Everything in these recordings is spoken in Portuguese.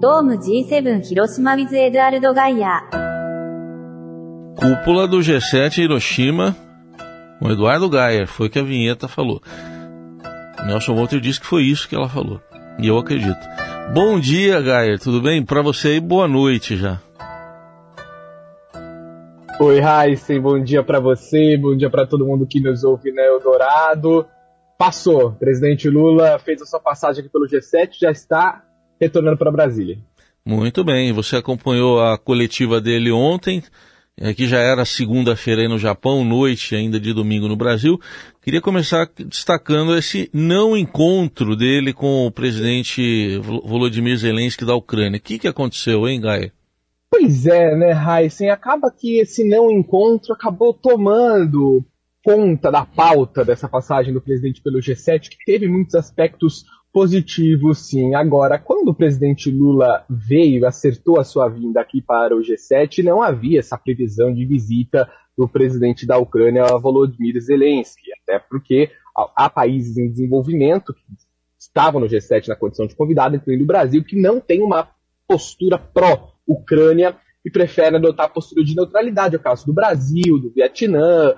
Dome G7 Hiroshima with Eduardo Gaia. Cúpula do G7 Hiroshima com Eduardo Gaia, foi o que a vinheta falou. Nelson Walter disse que foi isso que ela falou. E eu acredito. Bom dia, Gaia, tudo bem? Para você e boa noite já. Oi, Heisen, bom dia para você, bom dia para todo mundo que nos ouve na Eldorado. Passou, presidente Lula fez a sua passagem aqui pelo G7, já está retornando para Brasília. Muito bem, você acompanhou a coletiva dele ontem, que já era segunda-feira aí no Japão, noite ainda de domingo no Brasil. Queria começar destacando esse não encontro dele com o presidente Volodymyr Zelensky da Ucrânia. O que, que aconteceu, hein, Gaia? Pois é, né, Heisen? Acaba que esse não encontro acabou tomando conta da pauta dessa passagem do presidente pelo G7, que teve muitos aspectos positivos, sim. Agora, quando o presidente Lula veio, acertou a sua vinda aqui para o G7, não havia essa previsão de visita do presidente da Ucrânia, Volodymyr Zelensky, até porque há países em desenvolvimento que estavam no G7 na condição de convidado, incluindo o Brasil, que não tem uma postura pró-Ucrânia e preferem adotar a postura de neutralidade. É o caso do Brasil, do Vietnã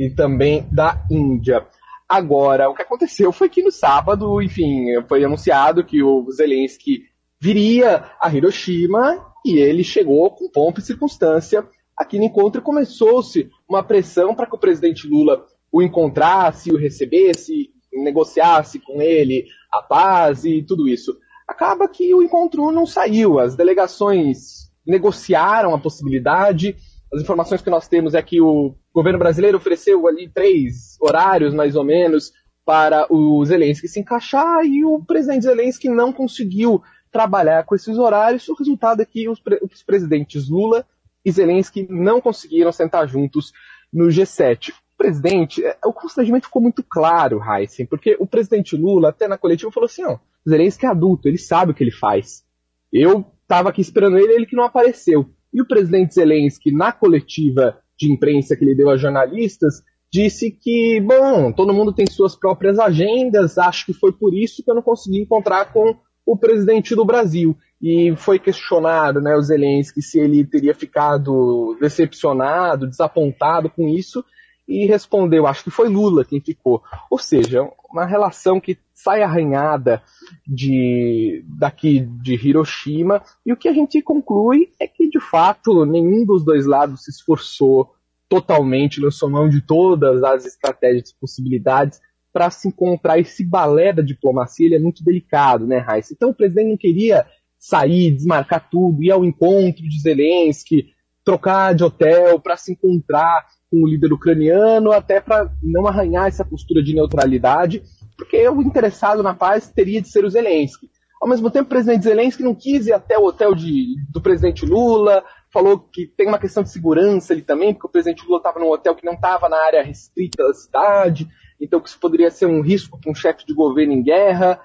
e também da Índia. Agora, o que aconteceu foi que no sábado, enfim, foi anunciado que o Zelensky viria a Hiroshima e ele chegou com pompa e circunstância aqui no encontro e começou-se uma pressão para que o presidente Lula o encontrasse, o recebesse, negociasse com ele a paz e tudo isso. Acaba que o encontro não saiu, as delegações negociaram a possibilidade, as informações que nós temos é que o governo brasileiro ofereceu ali três horários, mais ou menos, para o Zelensky se encaixar e o presidente Zelensky não conseguiu trabalhar com esses horários. O resultado é que os, pre os presidentes Lula e Zelensky não conseguiram sentar juntos no G7. O presidente, é, o constrangimento ficou muito claro, Heisen, porque o presidente Lula, até na coletiva, falou assim: ó, Zelensky é adulto, ele sabe o que ele faz. Eu estava aqui esperando ele, ele que não apareceu. E o presidente Zelensky, na coletiva de imprensa que ele deu a jornalistas, disse que, bom, todo mundo tem suas próprias agendas, acho que foi por isso que eu não consegui encontrar com o presidente do Brasil. E foi questionado, né, o Zelensky, se ele teria ficado decepcionado, desapontado com isso, e respondeu, acho que foi Lula quem ficou. Ou seja, uma relação que sai arranhada de, daqui de Hiroshima, e o que a gente conclui é que, de fato, nenhum dos dois lados se esforçou totalmente, lançou mão de todas as estratégias e possibilidades para se encontrar esse balé da diplomacia, ele é muito delicado, né, Raíssa? Então o presidente não queria sair, desmarcar tudo, ir ao encontro de Zelensky, trocar de hotel para se encontrar com o líder ucraniano, até para não arranhar essa postura de neutralidade, porque o interessado na paz teria de ser o Zelensky. Ao mesmo tempo, o presidente Zelensky não quis ir até o hotel de, do presidente Lula, falou que tem uma questão de segurança ali também, porque o presidente Lula estava num hotel que não estava na área restrita da cidade, então que isso poderia ser um risco para um chefe de governo em guerra.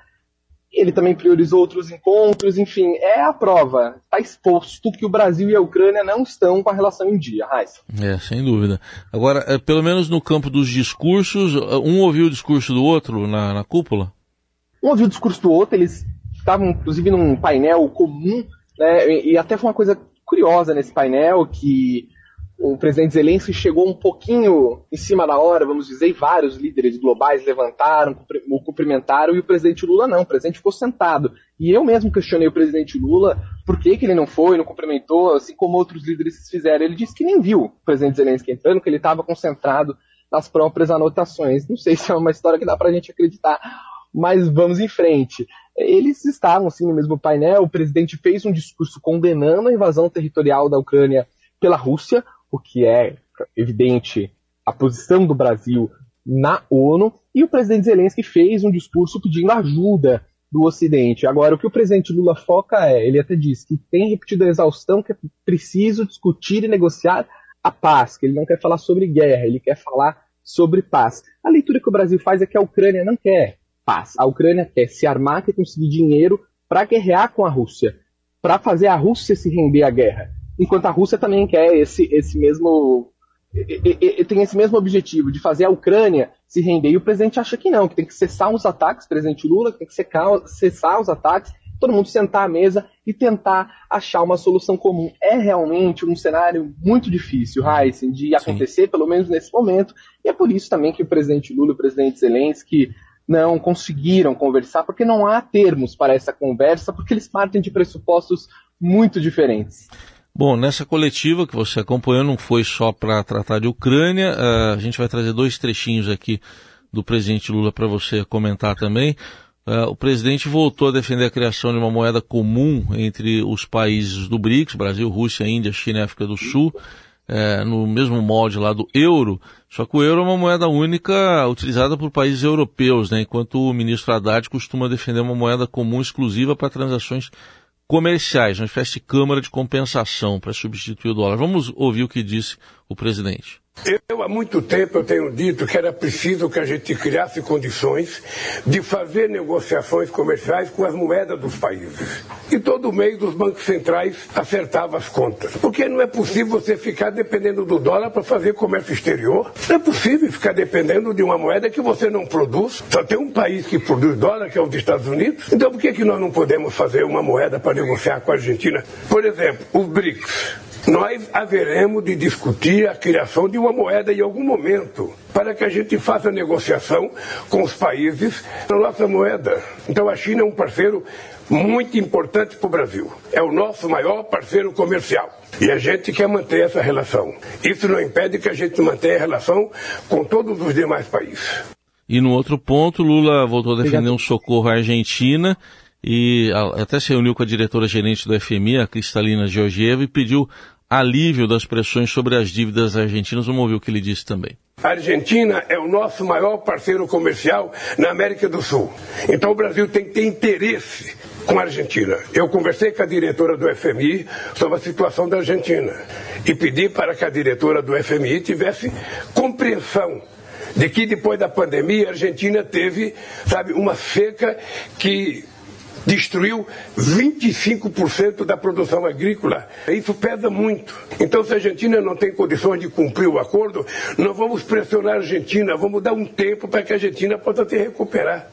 Ele também priorizou outros encontros, enfim, é a prova. Está exposto que o Brasil e a Ucrânia não estão com a relação em dia, Raíssa. É, sem dúvida. Agora, é, pelo menos no campo dos discursos, um ouviu o discurso do outro na, na cúpula? Um ouviu o discurso do outro, eles estavam inclusive num painel comum, né, e até foi uma coisa curiosa nesse painel que o presidente Zelensky chegou um pouquinho em cima da hora, vamos dizer, e vários líderes globais levantaram, o cumprimentaram, e o presidente Lula não, o presidente ficou sentado. E eu mesmo questionei o presidente Lula por que, que ele não foi, não cumprimentou, assim como outros líderes fizeram. Ele disse que nem viu o presidente Zelensky entrando, que ele estava concentrado nas próprias anotações. Não sei se é uma história que dá para a gente acreditar, mas vamos em frente. Eles estavam assim no mesmo painel, o presidente fez um discurso condenando a invasão territorial da Ucrânia pela Rússia, o que é evidente a posição do Brasil na ONU, e o presidente Zelensky fez um discurso pedindo ajuda do Ocidente. Agora, o que o presidente Lula foca é, ele até diz que tem repetido a exaustão que é preciso discutir e negociar a paz, que ele não quer falar sobre guerra, ele quer falar sobre paz. A leitura que o Brasil faz é que a Ucrânia não quer paz. A Ucrânia quer se armar, quer conseguir dinheiro para guerrear com a Rússia, para fazer a Rússia se render à guerra enquanto a Rússia também quer esse, esse mesmo tem esse mesmo objetivo de fazer a Ucrânia se render. E o presidente acha que não, que tem que cessar os ataques, presidente Lula, que tem que cessar os ataques, todo mundo sentar à mesa e tentar achar uma solução comum. É realmente um cenário muito difícil, Heisen, de acontecer, Sim. pelo menos nesse momento, e é por isso também que o presidente Lula e o presidente Zelensky não conseguiram conversar, porque não há termos para essa conversa, porque eles partem de pressupostos muito diferentes. Bom, nessa coletiva que você acompanhou, não foi só para tratar de Ucrânia, uh, a gente vai trazer dois trechinhos aqui do presidente Lula para você comentar também. Uh, o presidente voltou a defender a criação de uma moeda comum entre os países do BRICS, Brasil, Rússia, Índia, China e África do Sul, uh, no mesmo molde lá do euro, só que o euro é uma moeda única utilizada por países europeus, né, enquanto o ministro Haddad costuma defender uma moeda comum exclusiva para transações comerciais, uma espécie de câmara de compensação para substituir o dólar. Vamos ouvir o que disse o presidente. Eu há muito tempo eu tenho dito que era preciso que a gente criasse condições de fazer negociações comerciais com as moedas dos países. E todo mês os bancos centrais acertavam as contas. Porque não é possível você ficar dependendo do dólar para fazer comércio exterior. Não é possível ficar dependendo de uma moeda que você não produz. Só tem um país que produz dólar, que é os Estados Unidos. Então por que, que nós não podemos fazer uma moeda para negociar com a Argentina? Por exemplo, os BRICS nós haveremos de discutir a criação de uma moeda em algum momento, para que a gente faça negociação com os países na nossa moeda. Então a China é um parceiro muito importante para o Brasil. É o nosso maior parceiro comercial. E a gente quer manter essa relação. Isso não impede que a gente mantenha a relação com todos os demais países. E no outro ponto, Lula voltou a defender um socorro à Argentina e até se reuniu com a diretora gerente do FMI, a Cristalina Georgieva, e pediu alívio das pressões sobre as dívidas argentinas. Vamos ouvir o que ele disse também. A Argentina é o nosso maior parceiro comercial na América do Sul. Então o Brasil tem que ter interesse com a Argentina. Eu conversei com a diretora do FMI sobre a situação da Argentina e pedi para que a diretora do FMI tivesse compreensão de que depois da pandemia a Argentina teve, sabe, uma seca que destruiu 25% da produção agrícola. Isso pesa muito. Então, se a Argentina não tem condições de cumprir o acordo, nós vamos pressionar a Argentina, vamos dar um tempo para que a Argentina possa se recuperar.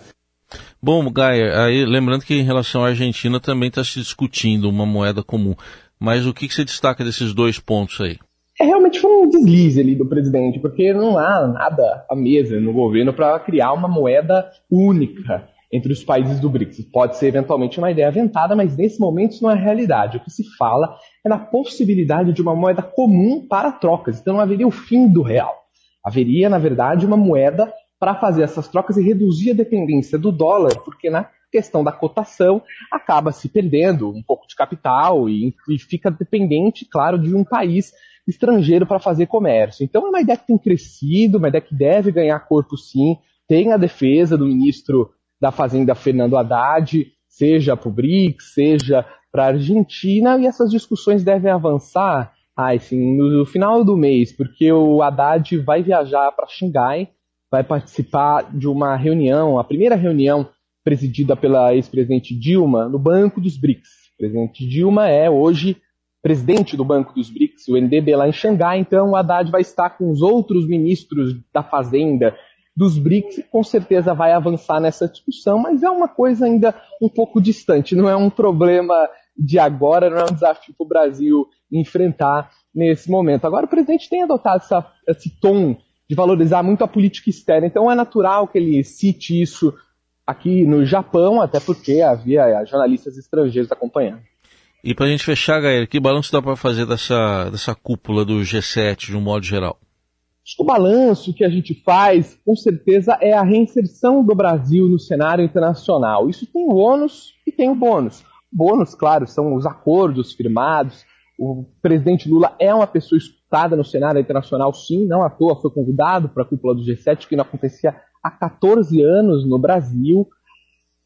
Bom, Gaia, aí lembrando que em relação à Argentina também está se discutindo uma moeda comum. Mas o que, que você destaca desses dois pontos aí? É, realmente foi um deslize ali do presidente, porque não há nada à mesa no governo para criar uma moeda única entre os países do BRICS. Pode ser eventualmente uma ideia aventada, mas nesse momento isso não é realidade. O que se fala é na possibilidade de uma moeda comum para trocas. Então não haveria o fim do real. Haveria, na verdade, uma moeda para fazer essas trocas e reduzir a dependência do dólar, porque na questão da cotação acaba se perdendo um pouco de capital e, e fica dependente, claro, de um país estrangeiro para fazer comércio. Então é uma ideia que tem crescido, uma ideia que deve ganhar corpo sim. Tem a defesa do ministro da Fazenda Fernando Haddad, seja para o BRICS, seja para a Argentina, e essas discussões devem avançar ah, no final do mês, porque o Haddad vai viajar para Xangai, vai participar de uma reunião, a primeira reunião presidida pela ex-presidente Dilma no Banco dos BRICS. O presidente Dilma é hoje presidente do Banco dos BRICS, o NDB lá em Xangai, então o Haddad vai estar com os outros ministros da Fazenda dos BRICS com certeza vai avançar nessa discussão, mas é uma coisa ainda um pouco distante, não é um problema de agora, não é um desafio para o Brasil enfrentar nesse momento. Agora, o presidente tem adotado essa, esse tom de valorizar muito a política externa, então é natural que ele cite isso aqui no Japão, até porque havia jornalistas estrangeiros acompanhando. E para a gente fechar, Gael, que balanço dá para fazer dessa, dessa cúpula do G7 de um modo geral? Acho que o balanço que a gente faz, com certeza, é a reinserção do Brasil no cenário internacional. Isso tem o ônus e tem o bônus. Bônus, claro, são os acordos firmados. O presidente Lula é uma pessoa escutada no cenário internacional, sim, não à toa foi convidado para a cúpula do G7, que não acontecia há 14 anos no Brasil.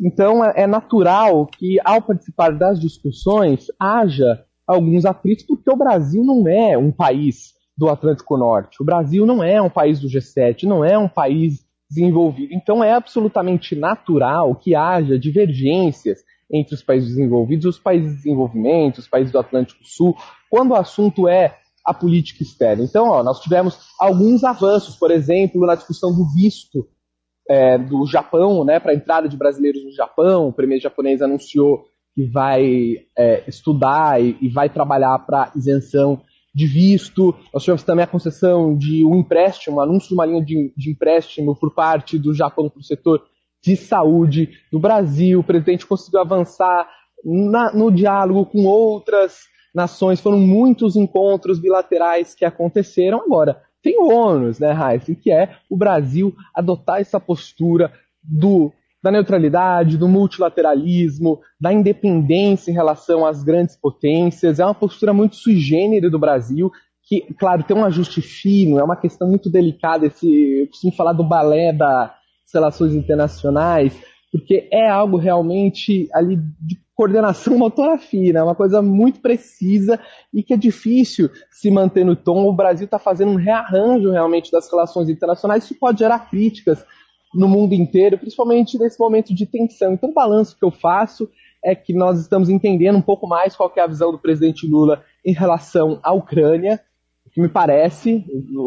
Então é natural que, ao participar das discussões, haja alguns atritos, porque o Brasil não é um país do Atlântico Norte. O Brasil não é um país do G7, não é um país desenvolvido. Então é absolutamente natural que haja divergências entre os países desenvolvidos os países de desenvolvimento, os países do Atlântico Sul, quando o assunto é a política externa. Então, ó, nós tivemos alguns avanços, por exemplo, na discussão do visto é, do Japão, né, para a entrada de brasileiros no Japão. O primeiro japonês anunciou que vai é, estudar e, e, vai trabalhar para isenção de visto. Nós tivemos também a concessão de um empréstimo, um anúncio de uma linha de, de empréstimo por parte do Japão para o setor de saúde do Brasil. O presidente conseguiu avançar na, no diálogo com outras nações. Foram muitos encontros bilaterais que aconteceram. Agora, tem o ônus, né, Raíssa, que é o Brasil adotar essa postura do, da neutralidade, do multilateralismo, da independência em relação às grandes potências. É uma postura muito sui generis do Brasil, que, claro, tem um ajuste fino, é uma questão muito delicada. Esse, eu costumo falar do balé das relações internacionais, porque é algo realmente ali de coordenação motora fina, é uma coisa muito precisa e que é difícil se manter no tom. O Brasil está fazendo um rearranjo realmente das relações internacionais, isso pode gerar críticas no mundo inteiro, principalmente nesse momento de tensão. Então, o balanço que eu faço é que nós estamos entendendo um pouco mais qual é a visão do presidente Lula em relação à Ucrânia, o que me parece,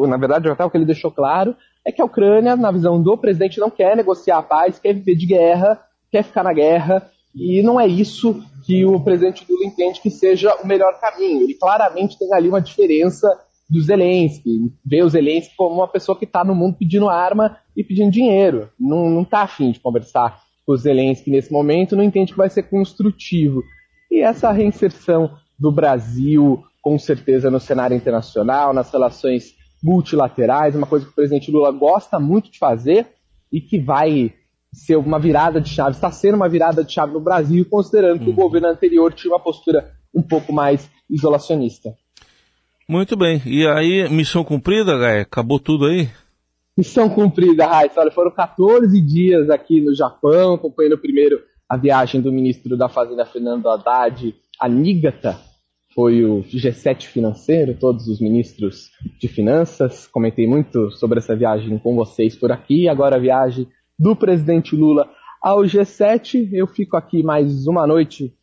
na verdade, até o que ele deixou claro, é que a Ucrânia, na visão do presidente, não quer negociar a paz, quer viver de guerra, quer ficar na guerra, e não é isso que o presidente Lula entende que seja o melhor caminho. Ele claramente tem ali uma diferença do Zelensky, vê o Zelensky como uma pessoa que está no mundo pedindo arma e pedindo dinheiro. Não está afim de conversar com o Zelensky nesse momento, não entende que vai ser construtivo. E essa reinserção do Brasil, com certeza, no cenário internacional, nas relações multilaterais, uma coisa que o presidente Lula gosta muito de fazer e que vai ser uma virada de chave, está sendo uma virada de chave no Brasil, considerando que o uhum. governo anterior tinha uma postura um pouco mais isolacionista. Muito bem. E aí, missão cumprida, Gaia? Acabou tudo aí? Missão cumprida, Raíssa. Olha, foram 14 dias aqui no Japão, acompanhando primeiro a viagem do ministro da Fazenda, Fernando Haddad, a Nigata, foi o G7 financeiro, todos os ministros de finanças. Comentei muito sobre essa viagem com vocês por aqui. Agora a viagem do presidente Lula ao G7. Eu fico aqui mais uma noite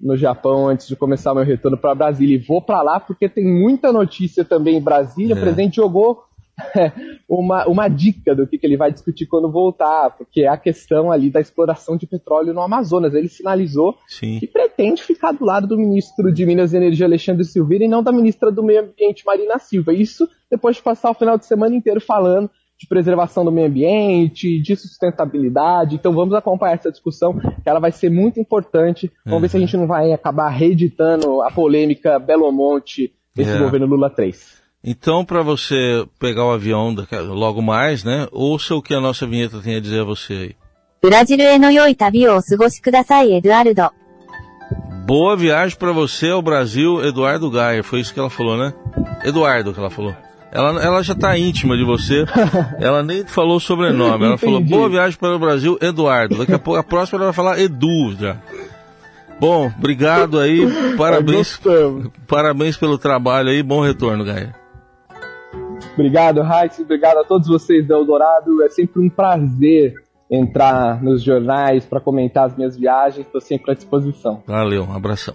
no Japão antes de começar meu retorno para Brasília e vou para lá porque tem muita notícia também em Brasília. É. O presidente jogou uma, uma dica do que, que ele vai discutir quando voltar, porque é a questão ali da exploração de petróleo no Amazonas. Ele sinalizou Sim. que pretende ficar do lado do ministro de Minas e Energia, Alexandre Silveira, e não da ministra do Meio Ambiente, Marina Silva. Isso depois de passar o final de semana inteiro falando de preservação do meio ambiente, de sustentabilidade. Então vamos acompanhar essa discussão, que ela vai ser muito importante. Vamos uhum. ver se a gente não vai acabar reeditando a polêmica Belo Monte desse é. governo Lula 3. Então, para você pegar o avião logo mais, né? Ouça o que a nossa vinheta tem a dizer a você aí. Boa viagem para você ao Brasil, Eduardo Gaia. Foi isso que ela falou, né? Eduardo que ela falou. Ela, ela já tá íntima de você. Ela nem falou o sobrenome. Ela falou, boa viagem para o Brasil, Eduardo. Daqui a pouco, a próxima ela vai falar Edu já. Bom, obrigado aí. Parabéns, parabéns pelo trabalho aí. Bom retorno, Gaia. Obrigado, Raíssa. Obrigado a todos vocês do Eldorado. É sempre um prazer entrar nos jornais para comentar as minhas viagens. Estou sempre à disposição. Valeu, um abração.